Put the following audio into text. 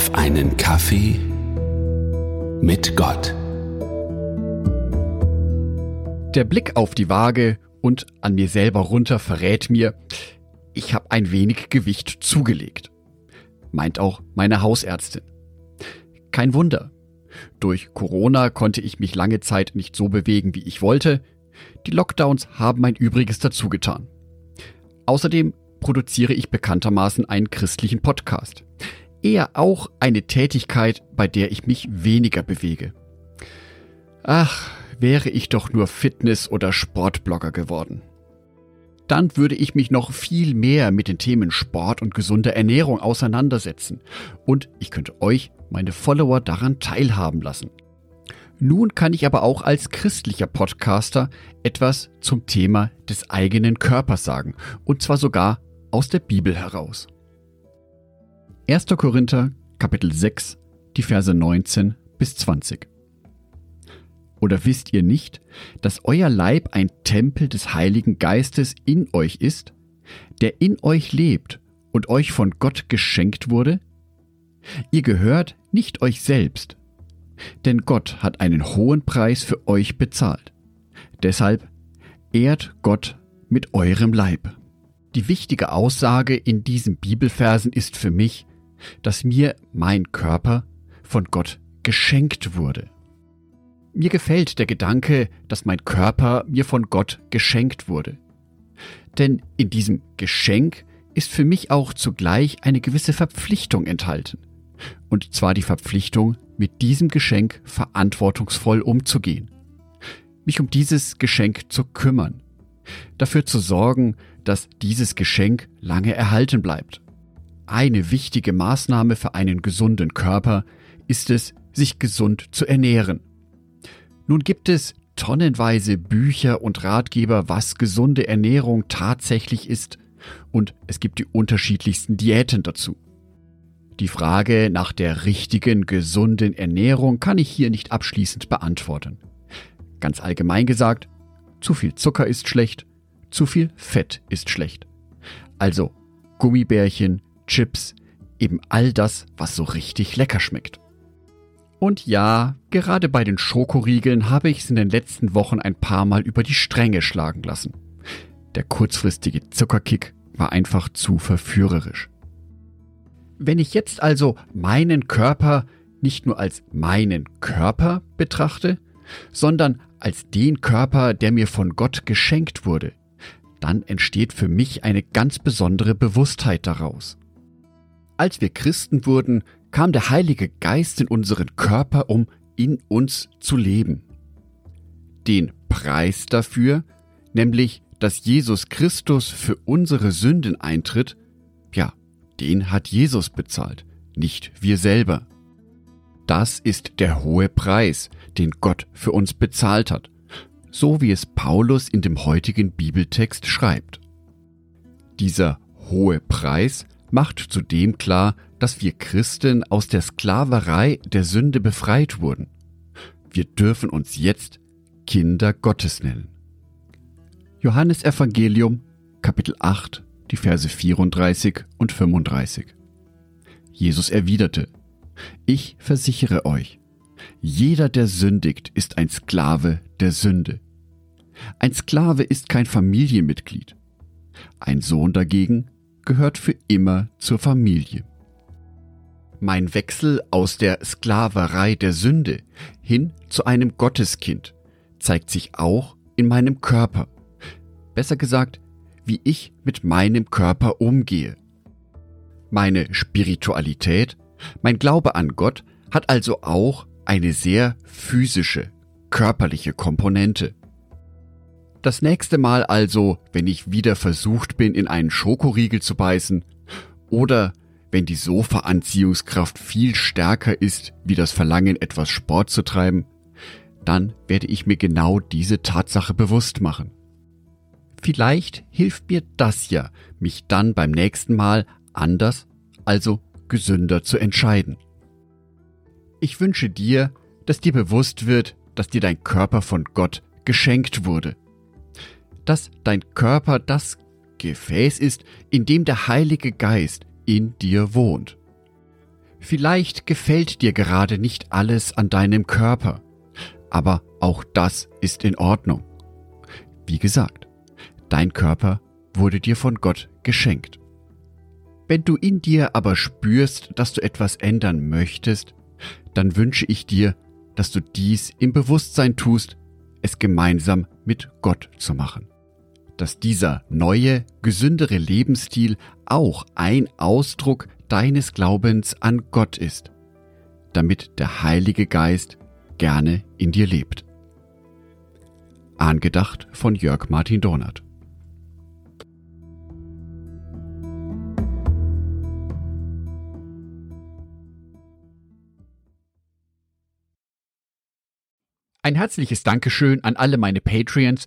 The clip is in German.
auf einen Kaffee mit Gott. Der Blick auf die Waage und an mir selber runter verrät mir, ich habe ein wenig Gewicht zugelegt. Meint auch meine Hausärztin. Kein Wunder. Durch Corona konnte ich mich lange Zeit nicht so bewegen, wie ich wollte. Die Lockdowns haben mein Übriges dazu getan. Außerdem produziere ich bekanntermaßen einen christlichen Podcast. Eher auch eine Tätigkeit, bei der ich mich weniger bewege. Ach, wäre ich doch nur Fitness- oder Sportblogger geworden. Dann würde ich mich noch viel mehr mit den Themen Sport und gesunde Ernährung auseinandersetzen und ich könnte euch, meine Follower, daran teilhaben lassen. Nun kann ich aber auch als christlicher Podcaster etwas zum Thema des eigenen Körpers sagen, und zwar sogar aus der Bibel heraus. 1. Korinther Kapitel 6, die Verse 19 bis 20. Oder wisst ihr nicht, dass euer Leib ein Tempel des Heiligen Geistes in euch ist, der in euch lebt und euch von Gott geschenkt wurde? Ihr gehört nicht euch selbst, denn Gott hat einen hohen Preis für euch bezahlt. Deshalb ehrt Gott mit eurem Leib. Die wichtige Aussage in diesen Bibelversen ist für mich, dass mir mein Körper von Gott geschenkt wurde. Mir gefällt der Gedanke, dass mein Körper mir von Gott geschenkt wurde. Denn in diesem Geschenk ist für mich auch zugleich eine gewisse Verpflichtung enthalten. Und zwar die Verpflichtung, mit diesem Geschenk verantwortungsvoll umzugehen. Mich um dieses Geschenk zu kümmern. Dafür zu sorgen, dass dieses Geschenk lange erhalten bleibt. Eine wichtige Maßnahme für einen gesunden Körper ist es, sich gesund zu ernähren. Nun gibt es tonnenweise Bücher und Ratgeber, was gesunde Ernährung tatsächlich ist, und es gibt die unterschiedlichsten Diäten dazu. Die Frage nach der richtigen, gesunden Ernährung kann ich hier nicht abschließend beantworten. Ganz allgemein gesagt, zu viel Zucker ist schlecht, zu viel Fett ist schlecht. Also Gummibärchen, Chips, eben all das, was so richtig lecker schmeckt. Und ja, gerade bei den Schokoriegeln habe ich es in den letzten Wochen ein paar Mal über die Stränge schlagen lassen. Der kurzfristige Zuckerkick war einfach zu verführerisch. Wenn ich jetzt also meinen Körper nicht nur als meinen Körper betrachte, sondern als den Körper, der mir von Gott geschenkt wurde, dann entsteht für mich eine ganz besondere Bewusstheit daraus. Als wir Christen wurden, kam der Heilige Geist in unseren Körper, um in uns zu leben. Den Preis dafür, nämlich dass Jesus Christus für unsere Sünden eintritt, ja, den hat Jesus bezahlt, nicht wir selber. Das ist der hohe Preis, den Gott für uns bezahlt hat so wie es Paulus in dem heutigen Bibeltext schreibt. Dieser hohe Preis macht zudem klar, dass wir Christen aus der Sklaverei der Sünde befreit wurden. Wir dürfen uns jetzt Kinder Gottes nennen. Johannes Evangelium, Kapitel 8, die Verse 34 und 35. Jesus erwiderte, Ich versichere euch, jeder, der sündigt, ist ein Sklave der Sünde. Ein Sklave ist kein Familienmitglied. Ein Sohn dagegen gehört für immer zur Familie. Mein Wechsel aus der Sklaverei der Sünde hin zu einem Gotteskind zeigt sich auch in meinem Körper. Besser gesagt, wie ich mit meinem Körper umgehe. Meine Spiritualität, mein Glaube an Gott hat also auch eine sehr physische, körperliche Komponente. Das nächste Mal also, wenn ich wieder versucht bin, in einen Schokoriegel zu beißen, oder wenn die Sofa-Anziehungskraft viel stärker ist, wie das Verlangen, etwas Sport zu treiben, dann werde ich mir genau diese Tatsache bewusst machen. Vielleicht hilft mir das ja, mich dann beim nächsten Mal anders, also gesünder zu entscheiden. Ich wünsche dir, dass dir bewusst wird, dass dir dein Körper von Gott geschenkt wurde. Dass dein Körper das Gefäß ist, in dem der Heilige Geist in dir wohnt. Vielleicht gefällt dir gerade nicht alles an deinem Körper, aber auch das ist in Ordnung. Wie gesagt, dein Körper wurde dir von Gott geschenkt. Wenn du in dir aber spürst, dass du etwas ändern möchtest, dann wünsche ich dir, dass du dies im Bewusstsein tust, es gemeinsam mit Gott zu machen. Dass dieser neue, gesündere Lebensstil auch ein Ausdruck deines Glaubens an Gott ist, damit der Heilige Geist gerne in dir lebt. Angedacht von Jörg Martin Dornert. Ein herzliches Dankeschön an alle meine Patreons,